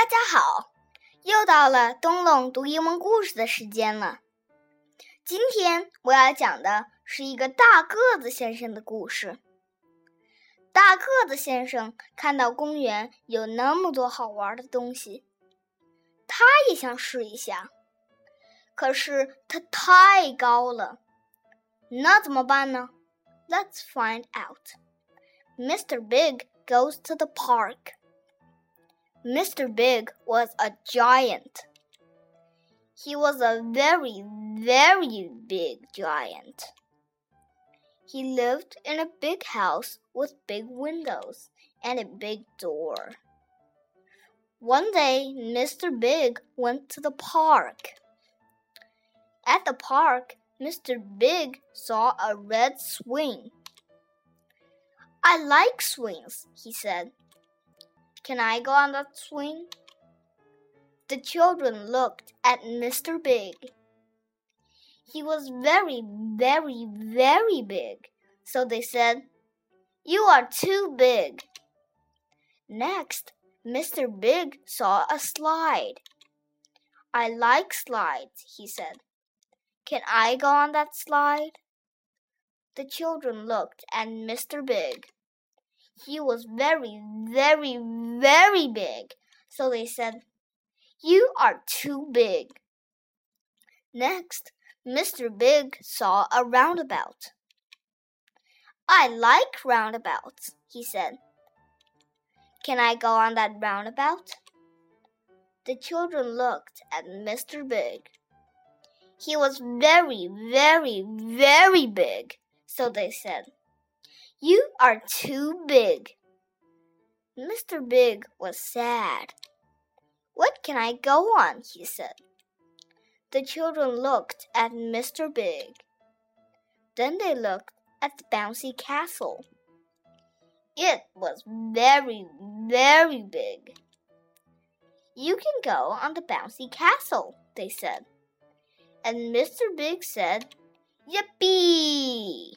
大家好，又到了东龙读英文故事的时间了。今天我要讲的是一个大个子先生的故事。大个子先生看到公园有那么多好玩的东西，他也想试一下，可是他太高了。那怎么办呢？Let's find out. Mr. Big goes to the park. Mr. Big was a giant. He was a very, very big giant. He lived in a big house with big windows and a big door. One day, Mr. Big went to the park. At the park, Mr. Big saw a red swing. I like swings, he said. Can I go on that swing? The children looked at Mr. Big. He was very, very, very big, so they said, You are too big. Next, Mr. Big saw a slide. I like slides, he said. Can I go on that slide? The children looked at Mr. Big. He was very, very, very big. So they said, You are too big. Next, Mr. Big saw a roundabout. I like roundabouts, he said. Can I go on that roundabout? The children looked at Mr. Big. He was very, very, very big, so they said, you are too big. Mr. Big was sad. What can I go on? he said. The children looked at Mr. Big. Then they looked at the bouncy castle. It was very, very big. You can go on the bouncy castle, they said. And Mr. Big said, Yippee!